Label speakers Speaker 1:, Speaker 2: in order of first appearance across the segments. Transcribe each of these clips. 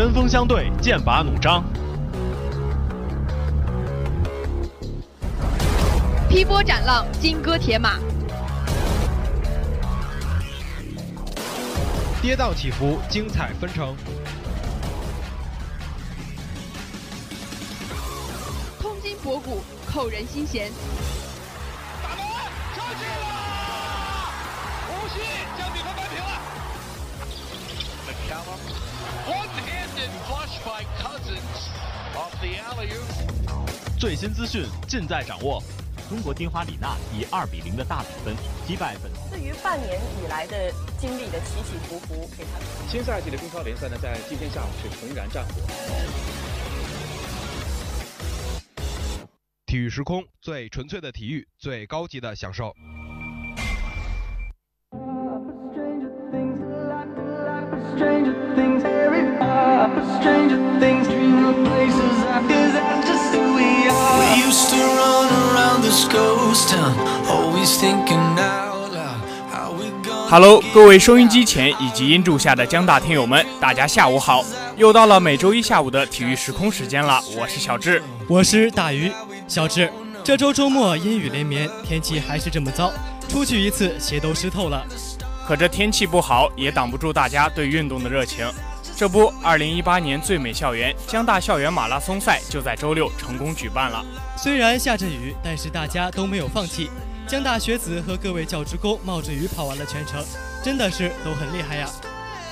Speaker 1: 针锋相对，剑拔弩张。
Speaker 2: 劈波斩浪，金戈铁马。
Speaker 1: 跌宕起伏，精彩纷呈。
Speaker 2: 通今博古，扣人心弦。
Speaker 3: 打门，球进了！无锡将比分扳平了。
Speaker 1: 最新资讯尽在掌握。
Speaker 4: 中国金花李娜以二比零的大比分击败本。
Speaker 5: 对于半年以来的经历的起起伏伏，给他
Speaker 6: 新赛季的中超联赛呢，在今天下午是重燃战火。
Speaker 1: 体育时空，最纯粹的体育，最高级的享受。
Speaker 7: Hello，各位收音机前以及音柱下的江大听友们，大家下午好！又到了每周一下午的体育时空时间了，我是小智，
Speaker 8: 我是大鱼。小智，这周周末阴雨连绵，天气还是这么糟，出去一次鞋都湿透了。
Speaker 7: 可这天气不好，也挡不住大家对运动的热情。这不，二零一八年最美校园江大校园马拉松赛就在周六成功举办了。
Speaker 8: 虽然下着雨，但是大家都没有放弃。江大学子和各位教职工冒着雨跑完了全程，真的是都很厉害呀。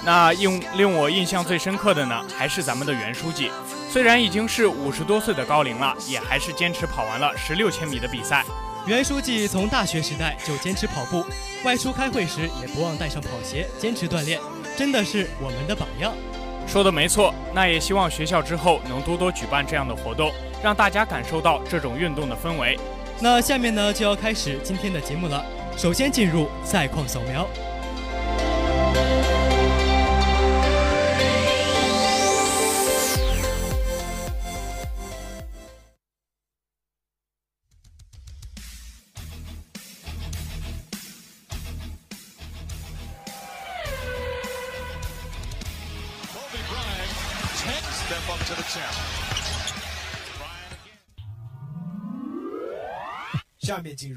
Speaker 7: 那令令我印象最深刻的呢，还是咱们的袁书记。虽然已经是五十多岁的高龄了，也还是坚持跑完了十六千米的比赛。
Speaker 8: 袁书记从大学时代就坚持跑步，外出开会时也不忘带上跑鞋，坚持锻炼，真的是我们的榜样。
Speaker 7: 说的没错，那也希望学校之后能多多举办这样的活动，让大家感受到这种运动的氛围。
Speaker 8: 那下面呢就要开始今天的节目了，首先进入赛况扫描。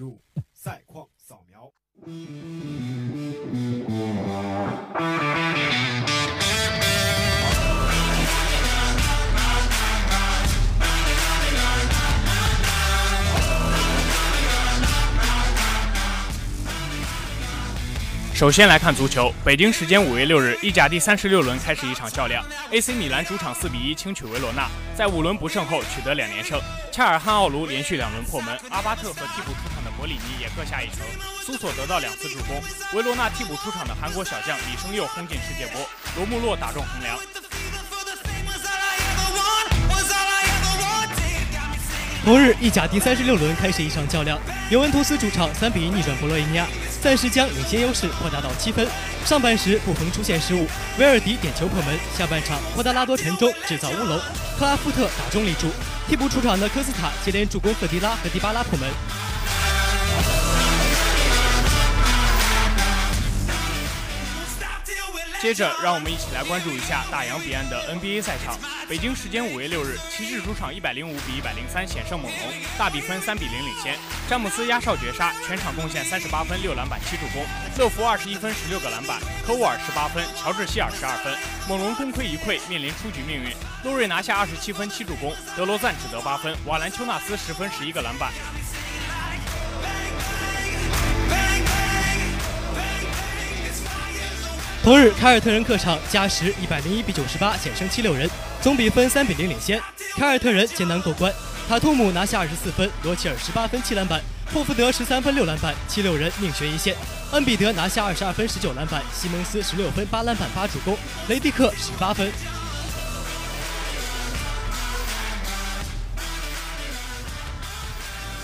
Speaker 9: 入赛况扫描。
Speaker 7: 首先来看足球，北京时间五月六日，意甲第三十六轮开始一场较量，AC 米兰主场四比一轻取维罗纳，在五轮不胜后取得两连胜。恰尔汗奥卢连续两轮破门，阿巴特和替补出场博里尼也各下一城，苏索得到两次助攻。维罗纳替补出场的韩国小将李胜佑轰进世界波，罗穆洛打中横梁。
Speaker 8: 同日，意甲第三十六轮开始一场较量，尤文图斯主场三比一逆转博洛尼亚，暂时将领先优势扩大到七分。上半时布冯出现失误，维尔迪点球破门。下半场霍达拉多传中制造乌龙，克拉夫特打中立柱。替补出场的科斯塔接连助攻赫迪拉和迪巴拉破门。
Speaker 7: 接着，让我们一起来关注一下大洋彼岸的 NBA 赛场。北京时间五月六日，骑士主场一百零五比一百零三险胜猛龙，大比分三比零领先。詹姆斯压哨绝杀，全场贡献三十八分、六篮板、七助攻。乐福二十一分、十六个篮板，科沃尔十八分，乔治希尔十二分。猛龙功亏一篑，面临出局命运。洛瑞拿下二十七分、七助攻，德罗赞只得八分，瓦兰丘纳斯十分、十一个篮板。
Speaker 8: 同日，凯尔特人客场加时一百零一比九十八险胜七六人，总比分三比零领先。凯尔特人艰难过关，塔图姆拿下二十四分，罗齐尔十八分七篮板，霍福德十三分六篮板，七六人命悬一线。恩比德拿下二十二分十九篮板，西蒙斯十六分八篮板八助攻，雷迪克十八分。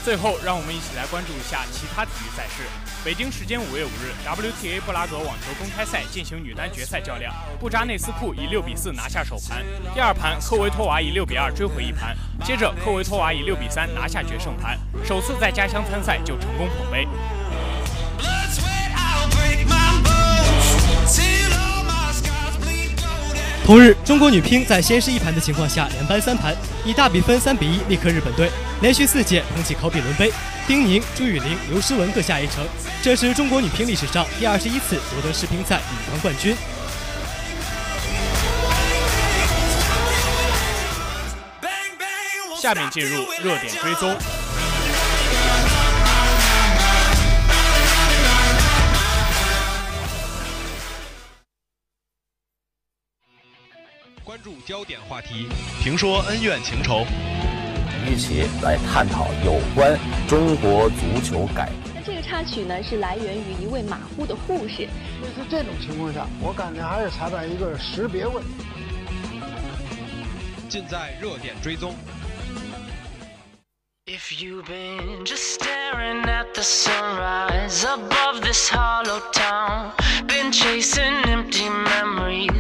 Speaker 7: 最后，让我们一起来关注一下其他体育赛事。北京时间五月五日，WTA 布拉格网球公开赛进行女单决赛较量，布扎内斯库以六比四拿下首盘，第二盘科维托娃以六比二追回一盘，接着科维托娃以六比三拿下决胜盘，首次在家乡参赛就成功捧杯。
Speaker 8: 同日，中国女乒在先失一盘的情况下连扳三盘，以大比分三比一力克日本队，连续四届捧起考比伦杯。丁宁、朱雨玲、刘诗雯各下一城，这是中国女乒历史上第二十一次夺得世乒赛女团冠军。
Speaker 7: 下面进入热点追踪。
Speaker 1: 关注焦点话题，评说恩怨情仇，
Speaker 10: 一起来探讨有关中国足球改革。
Speaker 11: 这个插曲呢，是来源于一位马虎的护士。
Speaker 12: 类似这种情况下，我感觉还是裁判一个识别问题。
Speaker 1: 尽在热点追踪。
Speaker 13: If you've been just staring at the sunrise above this hollow town, been chasing empty memories,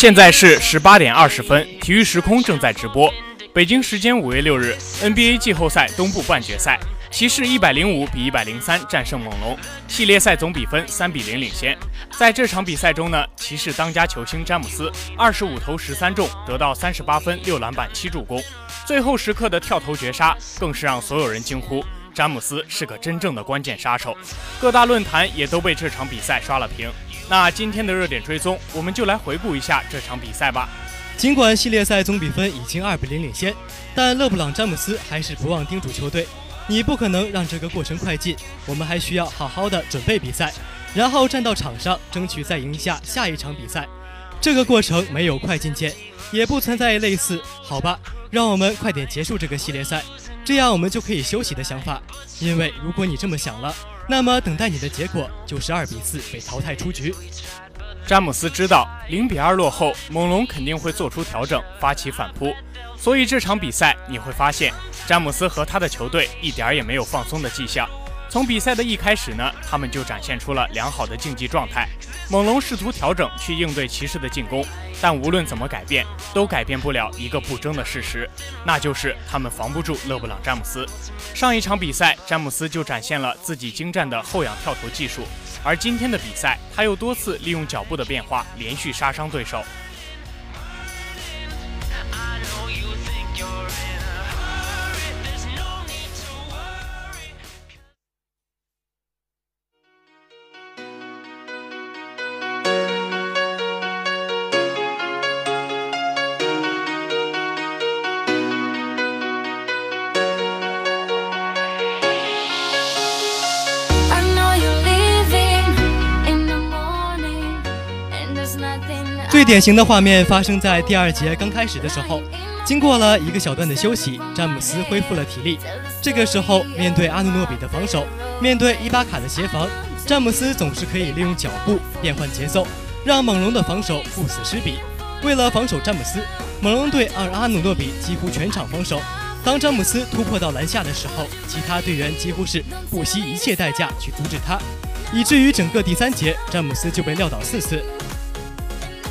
Speaker 7: 现在是十八点二十分，体育时空正在直播。北京时间五月六日，NBA 季后赛东部半决赛。骑士一百零五比一百零三战胜猛龙，系列赛总比分三比零领先。在这场比赛中呢，骑士当家球星詹姆斯二十五投十三中，得到三十八分、六篮板、七助攻。最后时刻的跳投绝杀，更是让所有人惊呼：詹姆斯是个真正的关键杀手。各大论坛也都被这场比赛刷了屏。那今天的热点追踪，我们就来回顾一下这场比赛吧。
Speaker 8: 尽管系列赛总比分已经二比零领先，但勒布朗·詹姆斯还是不忘叮嘱球队。你不可能让这个过程快进，我们还需要好好的准备比赛，然后站到场上，争取再赢下下一场比赛。这个过程没有快进键，也不存在类似“好吧，让我们快点结束这个系列赛，这样我们就可以休息”的想法。因为如果你这么想了，那么等待你的结果就是二比四被淘汰出局。
Speaker 7: 詹姆斯知道零比二落后，猛龙肯定会做出调整，发起反扑，所以这场比赛你会发现。詹姆斯和他的球队一点也没有放松的迹象。从比赛的一开始呢，他们就展现出了良好的竞技状态。猛龙试图调整去应对骑士的进攻，但无论怎么改变，都改变不了一个不争的事实，那就是他们防不住勒布朗·詹姆斯。上一场比赛，詹姆斯就展现了自己精湛的后仰跳投技术，而今天的比赛，他又多次利用脚步的变化，连续杀伤对手。
Speaker 8: 最典型的画面发生在第二节刚开始的时候，经过了一个小段的休息，詹姆斯恢复了体力。这个时候，面对阿努诺比的防守，面对伊巴卡的协防，詹姆斯总是可以利用脚步变换节奏，让猛龙的防守不死失彼。为了防守詹姆斯，猛龙队让阿努诺比几乎全场防守。当詹姆斯突破到篮下的时候，其他队员几乎是不惜一切代价去阻止他，以至于整个第三节，詹姆斯就被撂倒四次。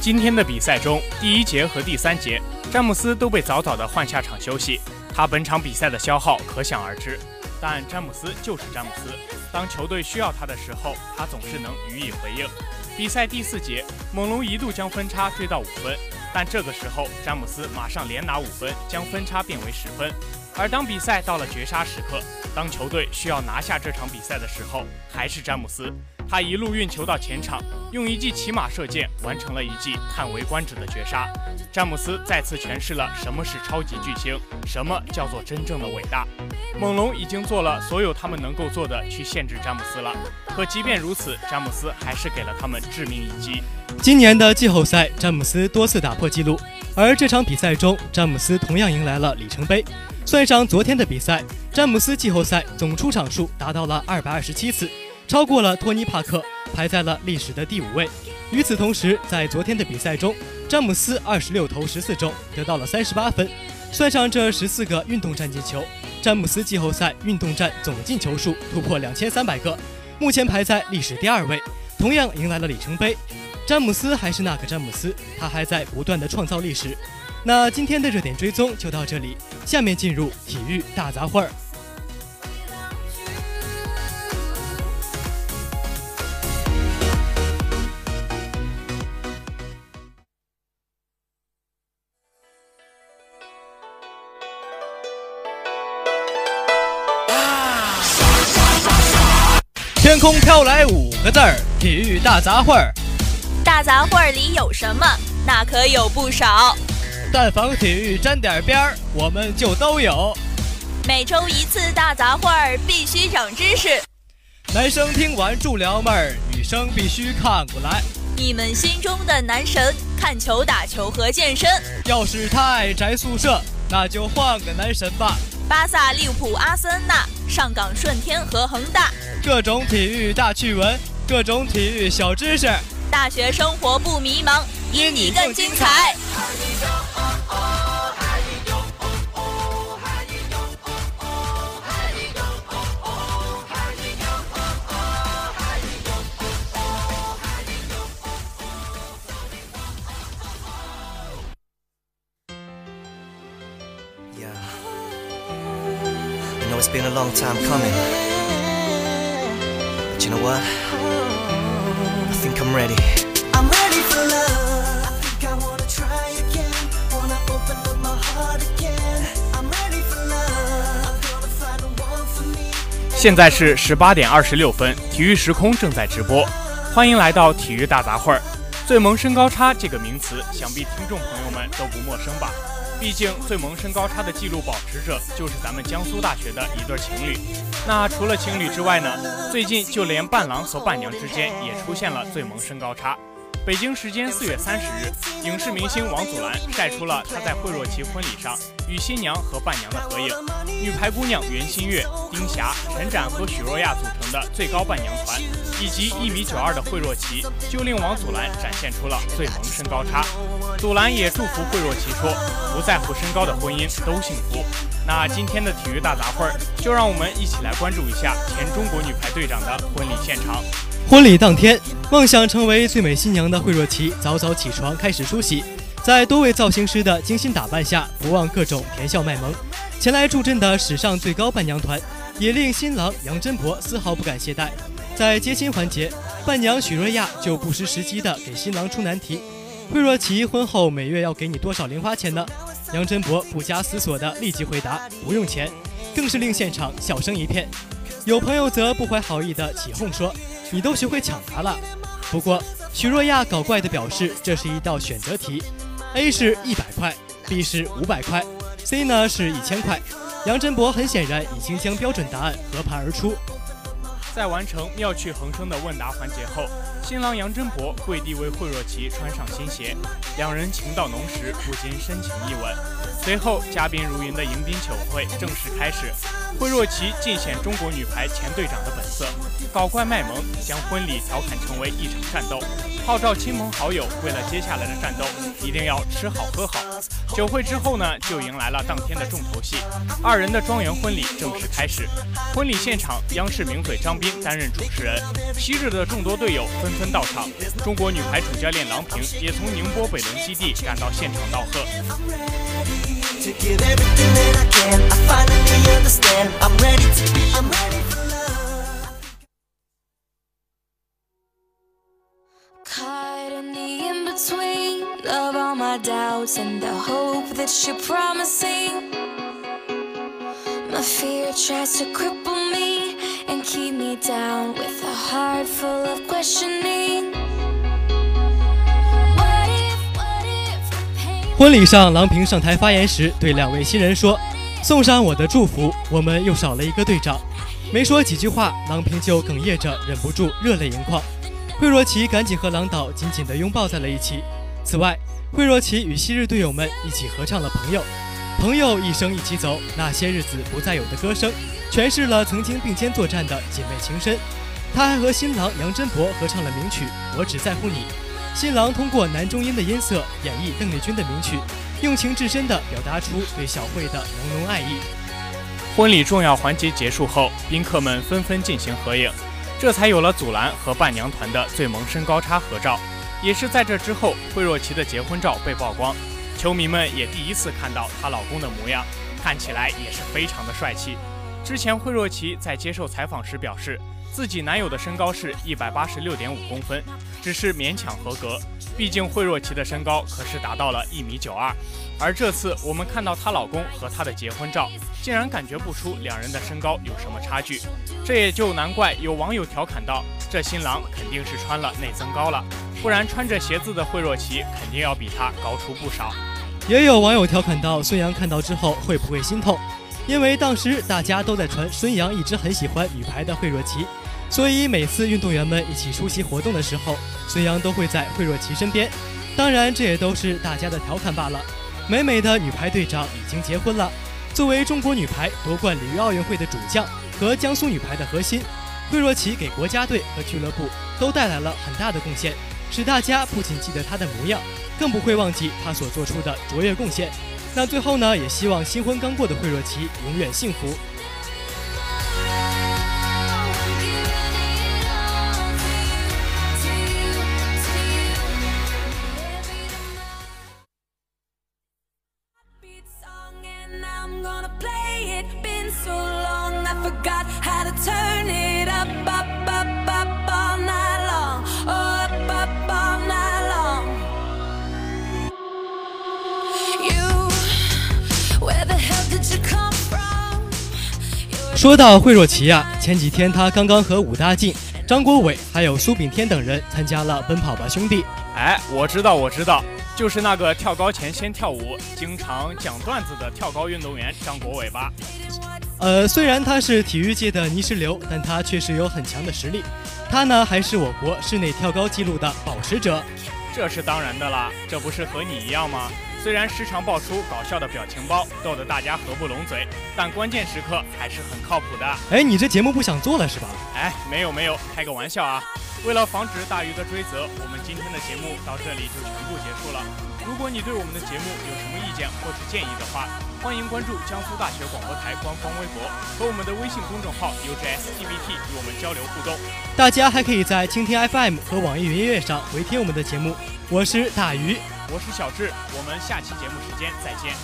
Speaker 7: 今天的比赛中，第一节和第三节，詹姆斯都被早早的换下场休息，他本场比赛的消耗可想而知。但詹姆斯就是詹姆斯，当球队需要他的时候，他总是能予以回应。比赛第四节，猛龙一度将分差追到五分，但这个时候詹姆斯马上连拿五分，将分差变为十分。而当比赛到了绝杀时刻，当球队需要拿下这场比赛的时候，还是詹姆斯。他一路运球到前场，用一记骑马射箭完成了一记叹为观止的绝杀。詹姆斯再次诠释了什么是超级巨星，什么叫做真正的伟大。猛龙已经做了所有他们能够做的去限制詹姆斯了，可即便如此，詹姆斯还是给了他们致命一击。
Speaker 8: 今年的季后赛，詹姆斯多次打破纪录，而这场比赛中，詹姆斯同样迎来了里程碑。算上昨天的比赛，詹姆斯季后赛总出场数达到了二百二十七次。超过了托尼·帕克，排在了历史的第五位。与此同时，在昨天的比赛中，詹姆斯二十六投十四中，得到了三十八分。算上这十四个运动战进球，詹姆斯季后赛运动战总进球数突破两千三百个，目前排在历史第二位，同样迎来了里程碑。詹姆斯还是那个詹姆斯，他还在不断的创造历史。那今天的热点追踪就到这里，下面进入体育大杂烩儿。空飘来五个字儿：体育大杂烩儿。
Speaker 14: 大杂烩儿里有什么？那可有不少。
Speaker 8: 但凡体育沾点边儿，我们就都有。
Speaker 14: 每周一次大杂烩儿，必须长知识。
Speaker 8: 男生听完助撩妹儿，女生必须看过来。
Speaker 14: 你们心中的男神，看球、打球和健身。
Speaker 8: 要是太宅宿舍，那就换个男神吧。
Speaker 14: 巴萨、利物浦、阿森纳、上港、顺天和恒大，
Speaker 8: 各种体育大趣闻，各种体育小知识。
Speaker 14: 大学生活不迷茫，因你更精彩。
Speaker 15: It's been a long time coming. But you know what? I think I'm ready. I'm ready for love. I think I wanna try again. Wanna open up my heart again. I'm ready for love. I'm gonna find the one for me.
Speaker 7: 现在是十八点二十六分，体育时空正在直播，欢迎来到体育大杂烩儿。最萌身高差这个名词，想必听众朋友们都不陌生吧？毕竟最萌身高差的记录保持者就是咱们江苏大学的一对情侣。那除了情侣之外呢？最近就连伴郎和伴娘之间也出现了最萌身高差。北京时间四月三十日，影视明星王祖蓝晒出了他在惠若琪婚礼上与新娘和伴娘的合影。女排姑娘袁心玥、丁霞、陈展和许若亚组成的最高伴娘团，以及一米九二的惠若琪，就令王祖蓝展现出了最萌身高差。祖蓝也祝福惠若琪说：“不在乎身高的婚姻都幸福。”那今天的体育大杂烩儿，就让我们一起来关注一下前中国女排队长的婚礼现场。
Speaker 8: 婚礼当天，梦想成为最美新娘的惠若琪早早起床开始梳洗，在多位造型师的精心打扮下，不忘各种甜笑卖萌。前来助阵的史上最高伴娘团，也令新郎杨真博丝毫不敢懈怠。在接亲环节，伴娘许若亚就不失时机的给新郎出难题：惠若琪婚后每月要给你多少零花钱呢？杨真博不加思索的立即回答：不用钱，更是令现场笑声一片。有朋友则不怀好意的起哄说。你都学会抢答了，不过许若亚搞怪的表示这是一道选择题，A 是一百块，B 是五百块，C 呢是一千块。杨振博很显然已经将标准答案和盘而出。
Speaker 7: 在完成妙趣横生的问答环节后，新郎杨真博跪地为惠若琪穿上新鞋，两人情到浓时，不禁深情一吻。随后，嘉宾如云的迎宾酒会正式开始。惠若琪尽显中国女排前队长的本色，搞怪卖萌，将婚礼调侃成为一场战斗，号召亲朋好友为了接下来的战斗一定要吃好喝好。酒会之后呢，就迎来了当天的重头戏，二人的庄园婚礼正式开始。婚礼现场，央视名嘴张斌担任主持人，昔日的众多队友纷纷到场，中国女排主教练郎平也从宁波北仑基地赶到现场道贺。
Speaker 13: My doubts and the hope that you're promising. My fear tries to cripple me and keep me down with a heart full of questioning.
Speaker 8: 婚礼上，郎平上台发言时对两位新人说：“送上我的祝福，我们又少了一个队长。”没说几句话，郎平就哽咽着，忍不住热泪盈眶。惠若琪赶紧和郎导紧紧地拥抱在了一起。此外，惠若琪与昔日队友们一起合唱了《朋友》，朋友一生一起走，那些日子不再有的歌声，诠释了曾经并肩作战的姐妹情深。她还和新郎杨真博合唱了名曲《我只在乎你》。新郎通过男中音的音色演绎邓丽君的名曲，用情至深地表达出对小慧的浓浓爱意。
Speaker 7: 婚礼重要环节结束后，宾客们纷纷进行合影，这才有了祖蓝和伴娘团的最萌身高差合照。也是在这之后，惠若琪的结婚照被曝光，球迷们也第一次看到她老公的模样，看起来也是非常的帅气。之前惠若琪在接受采访时表示。自己男友的身高是一百八十六点五公分，只是勉强合格。毕竟惠若琪的身高可是达到了一米九二，而这次我们看到她老公和她的结婚照，竟然感觉不出两人的身高有什么差距。这也就难怪有网友调侃道：“这新郎肯定是穿了内增高了，不然穿着鞋子的惠若琪肯定要比他高出不少。”
Speaker 8: 也有网友调侃到：“孙杨看到之后会不会心痛？因为当时大家都在传孙杨一直很喜欢女排的惠若琪。”所以每次运动员们一起出席活动的时候，孙杨都会在惠若琪身边。当然，这也都是大家的调侃罢了。美美的女排队长已经结婚了。作为中国女排夺冠里约奥运会的主将和江苏女排的核心，惠若琪给国家队和俱乐部都带来了很大的贡献，使大家不仅记得他的模样，更不会忘记他所做出的卓越贡献。那最后呢，也希望新婚刚过的惠若琪永远幸福。说到惠若琪啊，前几天她刚刚和武大靖、张国伟还有苏炳添等人参加了《奔跑吧兄弟》。
Speaker 7: 哎，我知道，我知道，就是那个跳高前先跳舞、经常讲段子的跳高运动员张国伟吧？
Speaker 8: 呃，虽然他是体育界的泥石流，但他确实有很强的实力。他呢，还是我国室内跳高纪录的保持者。
Speaker 7: 这是当然的啦，这不是和你一样吗？虽然时常爆出搞笑的表情包，逗得大家合不拢嘴，但关键时刻还是很靠谱的。
Speaker 8: 哎，你这节目不想做了是吧？
Speaker 7: 哎，没有没有，开个玩笑啊。为了防止大鱼的追责，我们今天的节目到这里就全部结束了。如果你对我们的节目有什么意见或是建议的话，欢迎关注江苏大学广播台官方微博和我们的微信公众号 UJSTBT 与我们交流互动。
Speaker 8: 大家还可以在蜻蜓 FM 和网易云音乐上回听我们的节目。我是大鱼。
Speaker 7: 我是小智，我们下期节目时间再见。